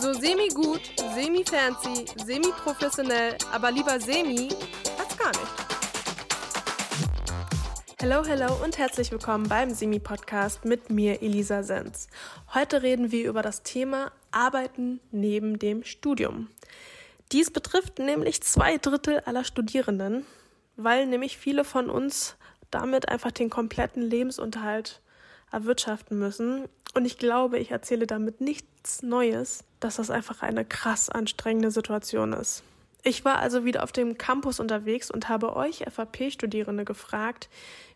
So semi-gut, semi-fancy, semi-professionell, aber lieber semi als gar nicht. Hello, hello und herzlich willkommen beim Semi-Podcast mit mir, Elisa Senz. Heute reden wir über das Thema Arbeiten neben dem Studium. Dies betrifft nämlich zwei Drittel aller Studierenden, weil nämlich viele von uns damit einfach den kompletten Lebensunterhalt erwirtschaften müssen. Und ich glaube, ich erzähle damit nichts Neues, dass das einfach eine krass anstrengende Situation ist. Ich war also wieder auf dem Campus unterwegs und habe euch FAP-Studierende gefragt,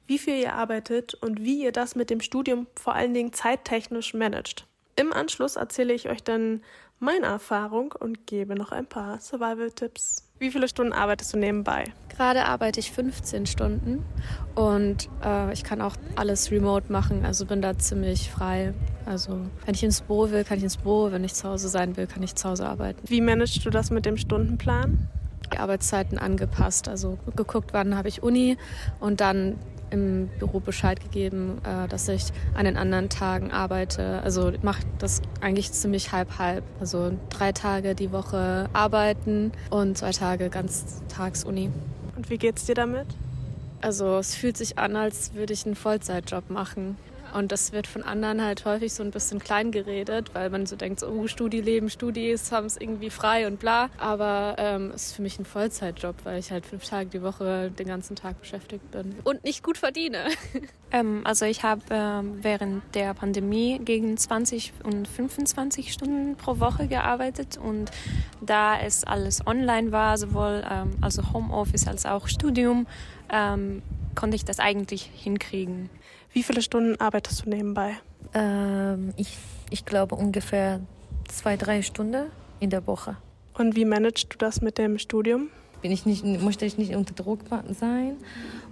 wie viel ihr arbeitet und wie ihr das mit dem Studium vor allen Dingen zeittechnisch managt. Im Anschluss erzähle ich euch dann meine Erfahrung und gebe noch ein paar Survival-Tipps. Wie viele Stunden arbeitest du nebenbei? Gerade arbeite ich 15 Stunden und äh, ich kann auch alles remote machen, also bin da ziemlich frei. Also wenn ich ins Büro will, kann ich ins Büro, wenn ich zu Hause sein will, kann ich zu Hause arbeiten. Wie managst du das mit dem Stundenplan? Die Arbeitszeiten angepasst, also geguckt, wann habe ich Uni und dann im Büro Bescheid gegeben, äh, dass ich an den anderen Tagen arbeite. Also ich mache das eigentlich ziemlich halb-halb. Also drei Tage die Woche arbeiten und zwei Tage ganz tags Uni. Und wie geht's dir damit? Also es fühlt sich an, als würde ich einen Vollzeitjob machen. Und das wird von anderen halt häufig so ein bisschen klein geredet, weil man so denkt, so, oh, Studieleben, Studis haben es irgendwie frei und bla. Aber ähm, es ist für mich ein Vollzeitjob, weil ich halt fünf Tage die Woche den ganzen Tag beschäftigt bin und nicht gut verdiene. Ähm, also ich habe ähm, während der Pandemie gegen 20 und 25 Stunden pro Woche gearbeitet und da es alles online war, sowohl ähm, also Homeoffice als auch Studium, ähm, konnte ich das eigentlich hinkriegen. Wie viele Stunden arbeitest du nebenbei? Ähm, ich, ich glaube ungefähr zwei, drei Stunden in der Woche. Und wie managst du das mit dem Studium? Bin ich nicht, möchte ich nicht unter Druck sein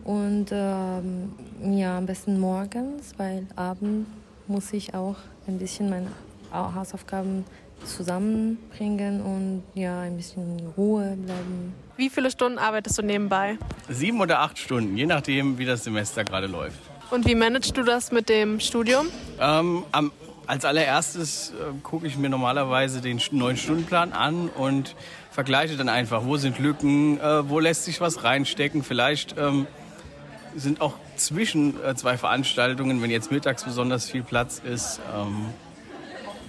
und ähm, ja, am besten morgens, weil abends muss ich auch ein bisschen meine Hausaufgaben zusammenbringen und ja, ein bisschen Ruhe bleiben. Wie viele Stunden arbeitest du nebenbei? Sieben oder acht Stunden, je nachdem, wie das Semester gerade läuft. Und wie managst du das mit dem Studium? Ähm, am, als allererstes äh, gucke ich mir normalerweise den neuen Stundenplan an und vergleiche dann einfach, wo sind Lücken, äh, wo lässt sich was reinstecken. Vielleicht ähm, sind auch zwischen äh, zwei Veranstaltungen, wenn jetzt mittags besonders viel Platz ist, ähm,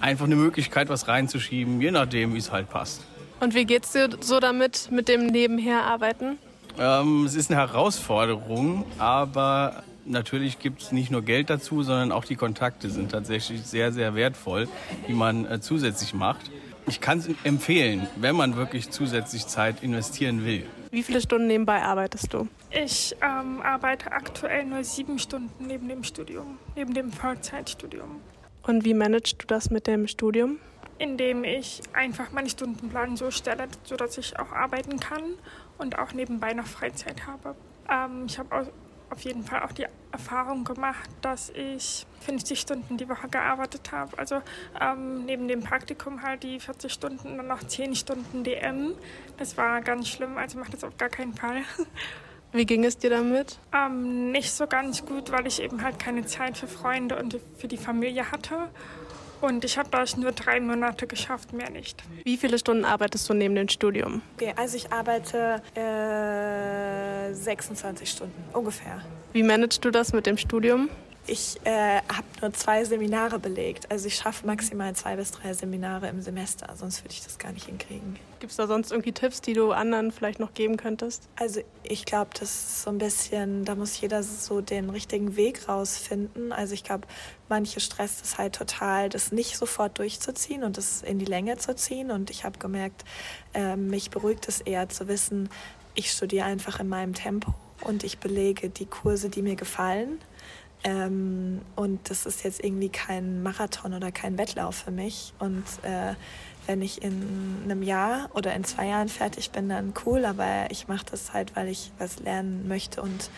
einfach eine Möglichkeit, was reinzuschieben, je nachdem, wie es halt passt. Und wie geht's dir so damit, mit dem Nebenherarbeiten? Ähm, es ist eine Herausforderung, aber natürlich gibt es nicht nur Geld dazu, sondern auch die Kontakte sind tatsächlich sehr, sehr wertvoll, die man äh, zusätzlich macht. Ich kann es empfehlen, wenn man wirklich zusätzlich Zeit investieren will. Wie viele Stunden nebenbei arbeitest du? Ich ähm, arbeite aktuell nur sieben Stunden neben dem Studium, neben dem Vollzeitstudium. Und wie managst du das mit dem Studium? Indem ich einfach meinen Stundenplan so stelle, sodass ich auch arbeiten kann und auch nebenbei noch Freizeit habe. Ähm, ich habe auf jeden Fall auch die Erfahrung gemacht, dass ich 50 Stunden die Woche gearbeitet habe. Also ähm, neben dem Praktikum halt die 40 Stunden und noch 10 Stunden DM. Das war ganz schlimm, also mache das auf gar keinen Fall. Wie ging es dir damit? Ähm, nicht so ganz gut, weil ich eben halt keine Zeit für Freunde und für die Familie hatte. Und ich habe das nur drei Monate geschafft, mehr nicht. Wie viele Stunden arbeitest du neben dem Studium? Okay, also ich arbeite äh, 26 Stunden ungefähr. Wie managst du das mit dem Studium? Ich äh, habe nur zwei Seminare belegt. Also ich schaffe maximal zwei bis drei Seminare im Semester, sonst würde ich das gar nicht hinkriegen. Gibt es da sonst irgendwie Tipps, die du anderen vielleicht noch geben könntest? Also ich glaube, das ist so ein bisschen, da muss jeder so den richtigen Weg rausfinden. Also ich glaube, manche stresst es halt total, das nicht sofort durchzuziehen und das in die Länge zu ziehen. Und ich habe gemerkt, äh, mich beruhigt es eher zu wissen, ich studiere einfach in meinem Tempo und ich belege die Kurse, die mir gefallen ähm, und das ist jetzt irgendwie kein Marathon oder kein Wettlauf für mich. Und äh, wenn ich in einem Jahr oder in zwei Jahren fertig bin, dann cool. Aber ich mache das halt, weil ich was lernen möchte. Und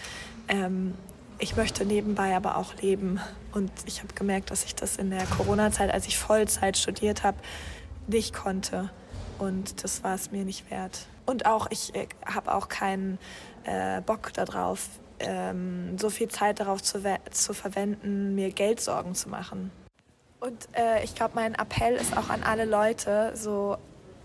ähm, ich möchte nebenbei aber auch leben. Und ich habe gemerkt, dass ich das in der Corona-Zeit, als ich Vollzeit studiert habe, nicht konnte. Und das war es mir nicht wert. Und auch, ich äh, habe auch keinen äh, Bock darauf, ähm, so viel Zeit darauf zu, zu verwenden, mir Geldsorgen zu machen. Und äh, ich glaube, mein Appell ist auch an alle Leute, so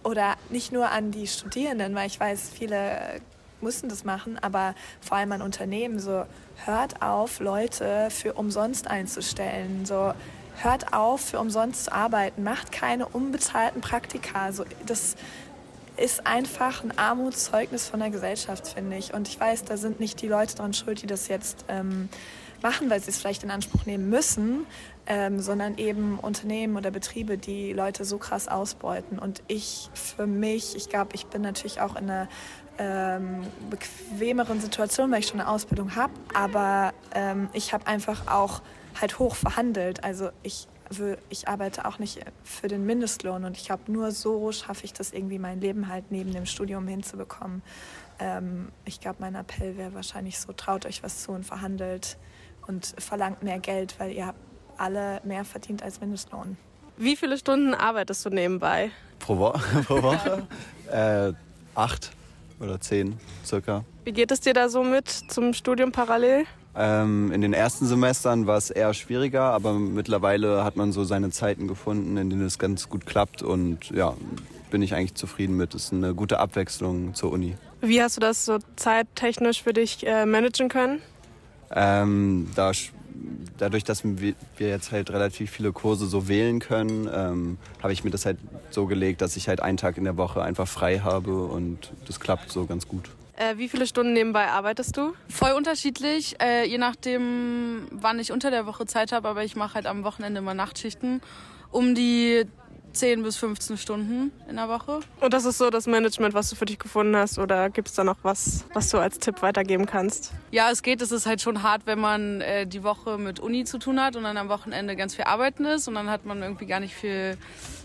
oder nicht nur an die Studierenden, weil ich weiß, viele mussten das machen, aber vor allem an Unternehmen, so hört auf, Leute für umsonst einzustellen, so hört auf, für umsonst zu arbeiten, macht keine unbezahlten Praktika. So, das ist einfach ein Armutszeugnis von der Gesellschaft, finde ich. Und ich weiß, da sind nicht die Leute dran schuld, die das jetzt ähm, machen, weil sie es vielleicht in Anspruch nehmen müssen, ähm, sondern eben Unternehmen oder Betriebe, die Leute so krass ausbeuten. Und ich für mich, ich glaube, ich bin natürlich auch in einer ähm, bequemeren Situation, weil ich schon eine Ausbildung habe, aber ähm, ich habe einfach auch halt hoch verhandelt. Also ich ich arbeite auch nicht für den Mindestlohn und ich glaube, nur so schaffe ich das irgendwie, mein Leben halt neben dem Studium hinzubekommen. Ähm, ich glaube, mein Appell wäre wahrscheinlich so, traut euch was zu und verhandelt und verlangt mehr Geld, weil ihr habt alle mehr verdient als Mindestlohn. Wie viele Stunden arbeitest du nebenbei? Pro, Wo pro Woche? äh, acht oder zehn circa. Wie geht es dir da so mit zum Studium parallel? Ähm, in den ersten Semestern war es eher schwieriger, aber mittlerweile hat man so seine Zeiten gefunden, in denen es ganz gut klappt und ja, bin ich eigentlich zufrieden mit. Es ist eine gute Abwechslung zur Uni. Wie hast du das so zeittechnisch für dich äh, managen können? Ähm, da, dadurch, dass wir jetzt halt relativ viele Kurse so wählen können, ähm, habe ich mir das halt so gelegt, dass ich halt einen Tag in der Woche einfach frei habe und das klappt so ganz gut. Äh, wie viele Stunden nebenbei arbeitest du? Voll unterschiedlich, äh, je nachdem, wann ich unter der Woche Zeit habe, aber ich mache halt am Wochenende immer Nachtschichten. Um die 10 bis 15 Stunden in der Woche. Und das ist so das Management, was du für dich gefunden hast? Oder gibt es da noch was, was du als Tipp weitergeben kannst? Ja, es geht. Es ist halt schon hart, wenn man äh, die Woche mit Uni zu tun hat und dann am Wochenende ganz viel arbeiten ist und dann hat man irgendwie gar nicht viel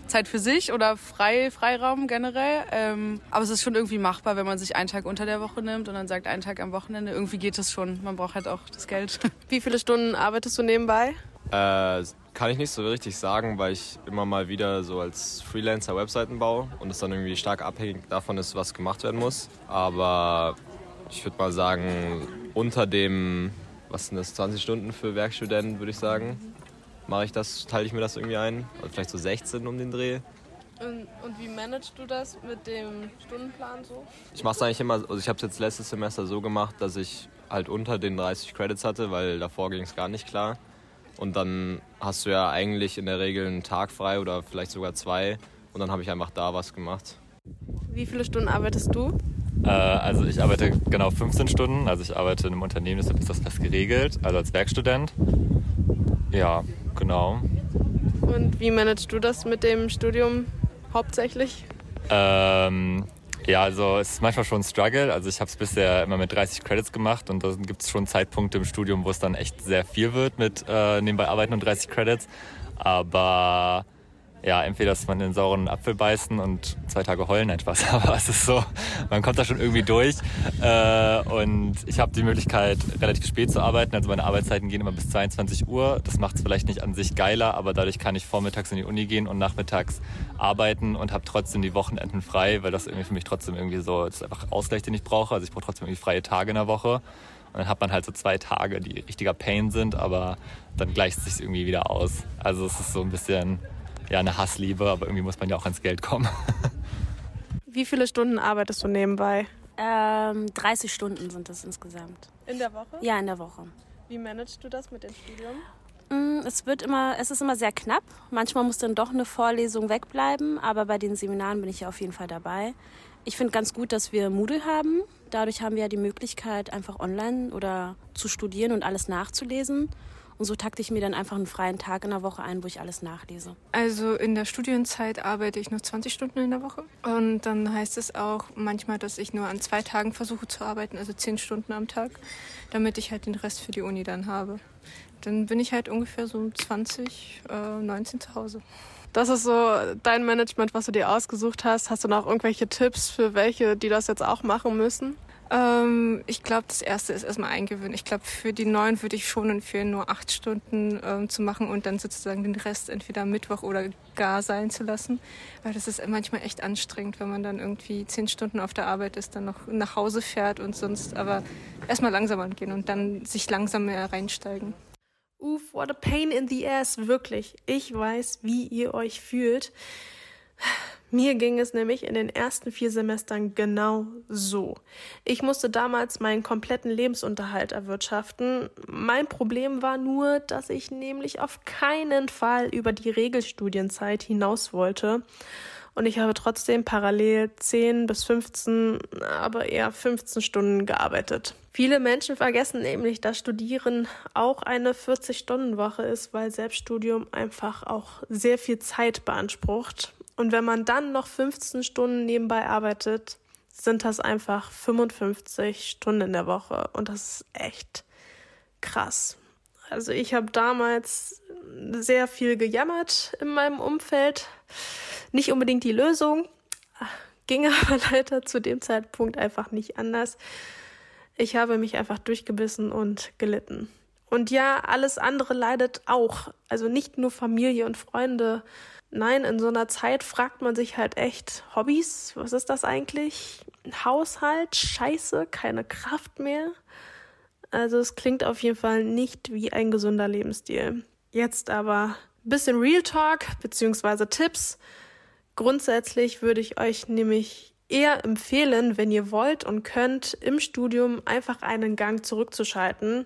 Zeit für sich oder frei, Freiraum generell. Ähm, aber es ist schon irgendwie machbar, wenn man sich einen Tag unter der Woche nimmt und dann sagt, einen Tag am Wochenende. Irgendwie geht es schon. Man braucht halt auch das Geld. Wie viele Stunden arbeitest du nebenbei? Äh, kann ich nicht so richtig sagen, weil ich immer mal wieder so als Freelancer Webseiten baue und es dann irgendwie stark abhängig davon ist, was gemacht werden muss. Aber ich würde mal sagen, unter dem, was sind das, 20 Stunden für Werkstudenten, würde ich sagen, mache ich das, teile ich mir das irgendwie ein. Also vielleicht so 16 um den Dreh. Und, und, wie managst du das mit dem Stundenplan so? Ich mache es eigentlich immer, also ich habe es jetzt letztes Semester so gemacht, dass ich halt unter den 30 Credits hatte, weil davor ging es gar nicht klar. Und dann hast du ja eigentlich in der Regel einen Tag frei oder vielleicht sogar zwei. Und dann habe ich einfach da was gemacht. Wie viele Stunden arbeitest du? Äh, also ich arbeite genau 15 Stunden. Also ich arbeite in einem Unternehmen, deshalb ist das fest geregelt, also als Werkstudent. Ja, genau. Und wie managst du das mit dem Studium hauptsächlich? Ähm, ja, also es ist manchmal schon ein Struggle. Also ich habe es bisher immer mit 30 Credits gemacht und da gibt es schon Zeitpunkte im Studium, wo es dann echt sehr viel wird mit äh, nebenbei arbeiten und 30 Credits. Aber ja, entweder dass man den sauren Apfel beißen und zwei Tage heulen etwas, aber es ist so, man kommt da schon irgendwie durch. Äh, und ich habe die Möglichkeit, relativ spät zu arbeiten. Also meine Arbeitszeiten gehen immer bis 22 Uhr. Das macht es vielleicht nicht an sich geiler, aber dadurch kann ich vormittags in die Uni gehen und nachmittags arbeiten und habe trotzdem die Wochenenden frei, weil das irgendwie für mich trotzdem irgendwie so, das ist einfach Ausgleich, den ich brauche. Also ich brauche trotzdem irgendwie freie Tage in der Woche. Und dann hat man halt so zwei Tage, die richtiger Pain sind, aber dann gleicht es sich irgendwie wieder aus. Also es ist so ein bisschen ja, eine Hassliebe, aber irgendwie muss man ja auch ans Geld kommen. Wie viele Stunden arbeitest du nebenbei? Ähm, 30 Stunden sind das insgesamt. In der Woche? Ja, in der Woche. Wie managst du das mit dem Studium? Mm, es wird immer, es ist immer sehr knapp. Manchmal muss dann doch eine Vorlesung wegbleiben, aber bei den Seminaren bin ich ja auf jeden Fall dabei. Ich finde ganz gut, dass wir Moodle haben. Dadurch haben wir ja die Möglichkeit, einfach online oder zu studieren und alles nachzulesen. Und so takte ich mir dann einfach einen freien Tag in der Woche ein, wo ich alles nachlese. Also in der Studienzeit arbeite ich nur 20 Stunden in der Woche. Und dann heißt es auch manchmal, dass ich nur an zwei Tagen versuche zu arbeiten, also 10 Stunden am Tag, damit ich halt den Rest für die Uni dann habe. Dann bin ich halt ungefähr so um 20, äh, 19 zu Hause. Das ist so dein Management, was du dir ausgesucht hast. Hast du noch irgendwelche Tipps für welche, die das jetzt auch machen müssen? Ähm, ich glaube, das erste ist erstmal eingewöhnen. Ich glaube, für die neuen würde ich schon empfehlen, nur acht Stunden ähm, zu machen und dann sozusagen den Rest entweder Mittwoch oder gar sein zu lassen. Weil das ist manchmal echt anstrengend, wenn man dann irgendwie zehn Stunden auf der Arbeit ist, dann noch nach Hause fährt und sonst. Aber erstmal langsam angehen und dann sich langsam mehr reinsteigen. Uff, what a pain in the ass, wirklich. Ich weiß, wie ihr euch fühlt. Mir ging es nämlich in den ersten vier Semestern genau so. Ich musste damals meinen kompletten Lebensunterhalt erwirtschaften. Mein Problem war nur, dass ich nämlich auf keinen Fall über die Regelstudienzeit hinaus wollte. Und ich habe trotzdem parallel 10 bis 15, aber eher 15 Stunden gearbeitet. Viele Menschen vergessen nämlich, dass Studieren auch eine 40-Stunden-Woche ist, weil Selbststudium einfach auch sehr viel Zeit beansprucht. Und wenn man dann noch 15 Stunden nebenbei arbeitet, sind das einfach 55 Stunden in der Woche. Und das ist echt krass. Also ich habe damals sehr viel gejammert in meinem Umfeld. Nicht unbedingt die Lösung, ging aber leider zu dem Zeitpunkt einfach nicht anders. Ich habe mich einfach durchgebissen und gelitten. Und ja, alles andere leidet auch. Also nicht nur Familie und Freunde. Nein, in so einer Zeit fragt man sich halt echt, Hobbys, was ist das eigentlich? Haushalt, scheiße, keine Kraft mehr. Also es klingt auf jeden Fall nicht wie ein gesunder Lebensstil. Jetzt aber ein bisschen Real Talk bzw. Tipps. Grundsätzlich würde ich euch nämlich eher empfehlen, wenn ihr wollt und könnt, im Studium einfach einen Gang zurückzuschalten,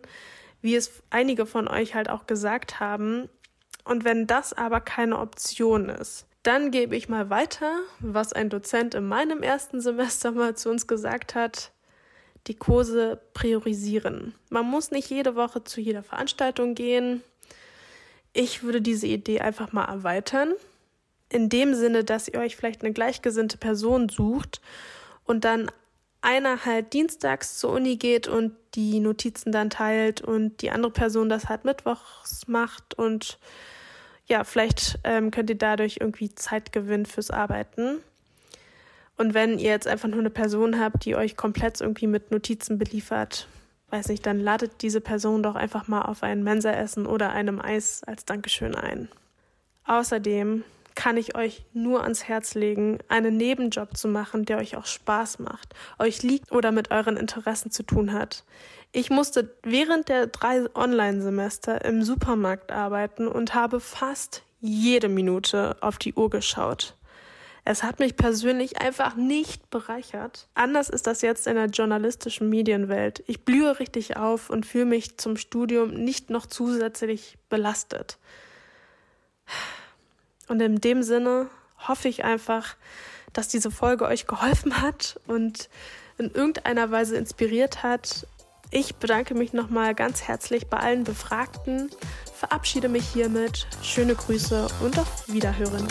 wie es einige von euch halt auch gesagt haben. Und wenn das aber keine Option ist, dann gebe ich mal weiter, was ein Dozent in meinem ersten Semester mal zu uns gesagt hat. Die Kurse priorisieren. Man muss nicht jede Woche zu jeder Veranstaltung gehen. Ich würde diese Idee einfach mal erweitern in dem Sinne, dass ihr euch vielleicht eine gleichgesinnte Person sucht und dann einer halt dienstags zur Uni geht und die Notizen dann teilt und die andere Person das halt mittwochs macht und ja, vielleicht ähm, könnt ihr dadurch irgendwie Zeit gewinnen fürs Arbeiten. Und wenn ihr jetzt einfach nur eine Person habt, die euch komplett irgendwie mit Notizen beliefert, weiß nicht, dann ladet diese Person doch einfach mal auf ein Mensaessen oder einem Eis als Dankeschön ein. Außerdem kann ich euch nur ans Herz legen, einen Nebenjob zu machen, der euch auch Spaß macht, euch liegt oder mit euren Interessen zu tun hat. Ich musste während der drei Online-Semester im Supermarkt arbeiten und habe fast jede Minute auf die Uhr geschaut. Es hat mich persönlich einfach nicht bereichert. Anders ist das jetzt in der journalistischen Medienwelt. Ich blühe richtig auf und fühle mich zum Studium nicht noch zusätzlich belastet. Und in dem Sinne hoffe ich einfach, dass diese Folge euch geholfen hat und in irgendeiner Weise inspiriert hat. Ich bedanke mich nochmal ganz herzlich bei allen Befragten, verabschiede mich hiermit. Schöne Grüße und auf Wiederhören.